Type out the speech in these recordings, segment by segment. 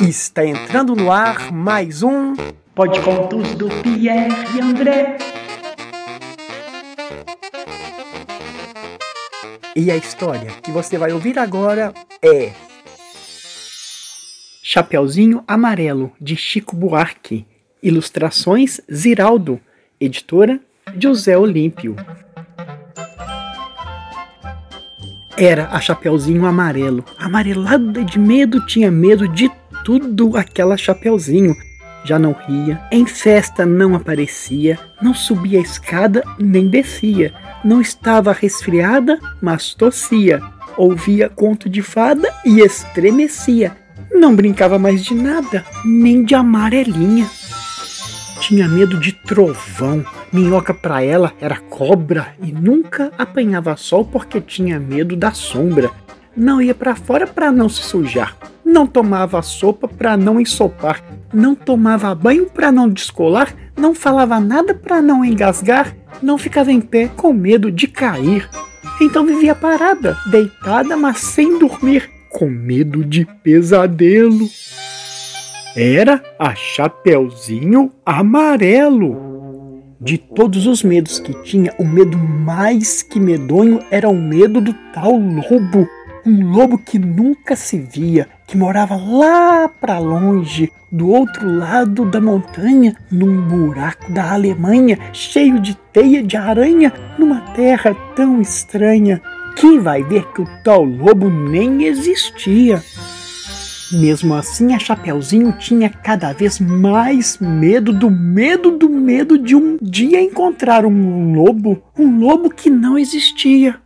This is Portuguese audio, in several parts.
Está entrando no ar mais um Pode Contos do Pierre e André. E a história que você vai ouvir agora é Chapeuzinho Amarelo de Chico Buarque, ilustrações Ziraldo, editora José Olímpio. Era a Chapeuzinho Amarelo, amarelada de medo, tinha medo de tudo aquela Chapeuzinho. Já não ria, em festa não aparecia, não subia a escada nem descia, não estava resfriada, mas tossia, ouvia conto de fada e estremecia, não brincava mais de nada, nem de amarelinha. Tinha medo de trovão, minhoca para ela era cobra e nunca apanhava sol porque tinha medo da sombra. Não ia para fora para não se sujar não tomava sopa para não ensopar, não tomava banho para não descolar, não falava nada para não engasgar, não ficava em pé com medo de cair. Então vivia parada, deitada, mas sem dormir, com medo de pesadelo. Era a Chapeuzinho Amarelo. De todos os medos que tinha, o medo mais que medonho era o medo do tal lobo um lobo que nunca se via, que morava lá para longe, do outro lado da montanha, num buraco da Alemanha, cheio de teia de aranha, numa terra tão estranha. Quem vai ver que o tal lobo nem existia? Mesmo assim, a Chapeuzinho tinha cada vez mais medo do medo do medo de um dia encontrar um lobo, um lobo que não existia.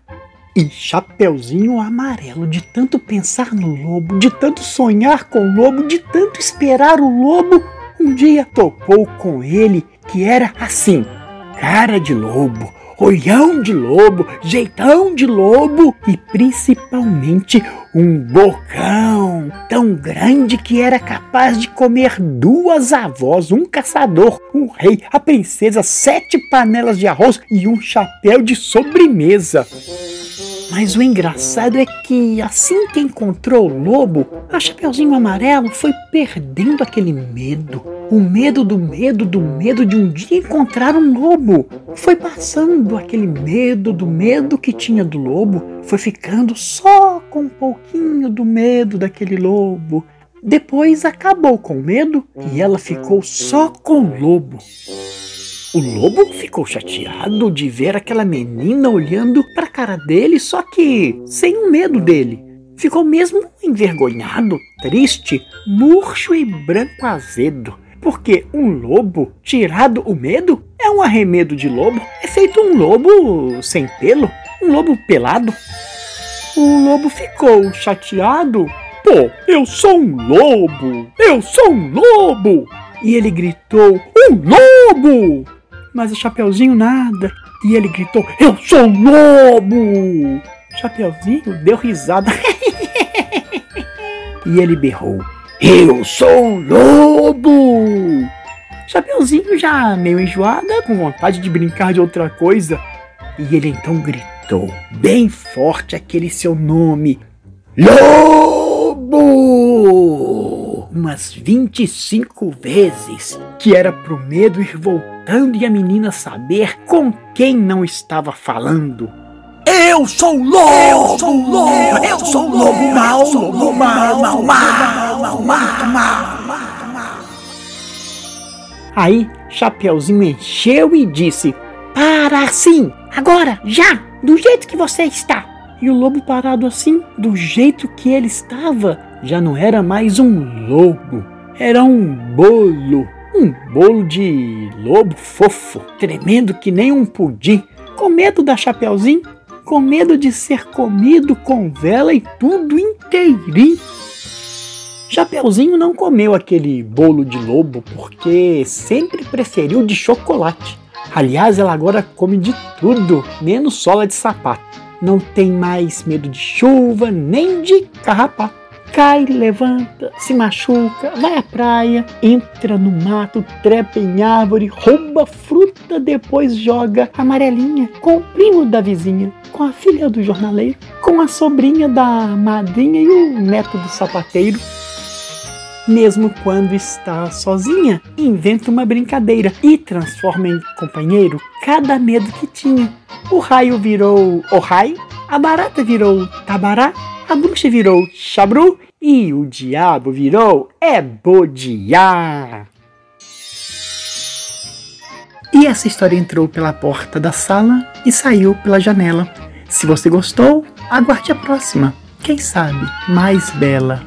E Chapeuzinho Amarelo, de tanto pensar no lobo, de tanto sonhar com o lobo, de tanto esperar o lobo, um dia topou com ele que era assim: cara de lobo, olhão de lobo, jeitão de lobo e principalmente um bocão tão grande que era capaz de comer duas avós, um caçador, um rei, a princesa, sete panelas de arroz e um chapéu de sobremesa. Mas o engraçado é que assim que encontrou o lobo, a Chapeuzinho Amarelo foi perdendo aquele medo. O medo do medo do medo de um dia encontrar um lobo. Foi passando aquele medo do medo que tinha do lobo, foi ficando só com um pouquinho do medo daquele lobo. Depois acabou com o medo e ela ficou só com o lobo. O lobo ficou chateado de ver aquela menina olhando para a cara dele, só que sem o medo dele. Ficou mesmo envergonhado, triste, murcho e branco azedo. Porque um lobo, tirado o medo, é um arremedo de lobo. É feito um lobo sem pelo, um lobo pelado. O lobo ficou chateado. Pô, eu sou um lobo! Eu sou um lobo! E ele gritou: Um lobo! mas o Chapeuzinho nada. E ele gritou: Eu sou um lobo! Chapeuzinho deu risada. e ele berrou: Eu sou um lobo! Chapeuzinho já meio enjoada, com vontade de brincar de outra coisa. E ele então gritou bem forte aquele seu nome: Lobo! Umas 25 vezes, que era pro medo ir voltando e a menina saber com quem não estava falando. Eu sou lobo! Eu sou lobo! Eu sou lobo mau! Lobo mau, mau, mau, mau, mau, Aí Chapeuzinho encheu e disse: Para assim! Agora, já! Do jeito que você está! E o lobo parado assim, do jeito que ele estava, já não era mais um lobo, era um bolo um bolo de lobo fofo, tremendo que nem um pudim, com medo da Chapeuzinho, com medo de ser comido com vela e tudo inteirinho. Chapeuzinho não comeu aquele bolo de lobo porque sempre preferiu de chocolate. Aliás, ela agora come de tudo, menos sola de sapato. Não tem mais medo de chuva nem de carrapato. cai, levanta, se machuca, vai à praia, entra no mato, trepa em árvore, rouba fruta, depois joga amarelinha com o primo da vizinha, com a filha do jornaleiro, com a sobrinha da madrinha e o neto do sapateiro. Mesmo quando está sozinha, inventa uma brincadeira e transforma em companheiro cada medo que tinha. O raio virou Ohai, a barata virou Tabará, a bruxa virou Chabru e o diabo virou Ebodiá. E essa história entrou pela porta da sala e saiu pela janela. Se você gostou, aguarde a próxima. Quem sabe mais bela.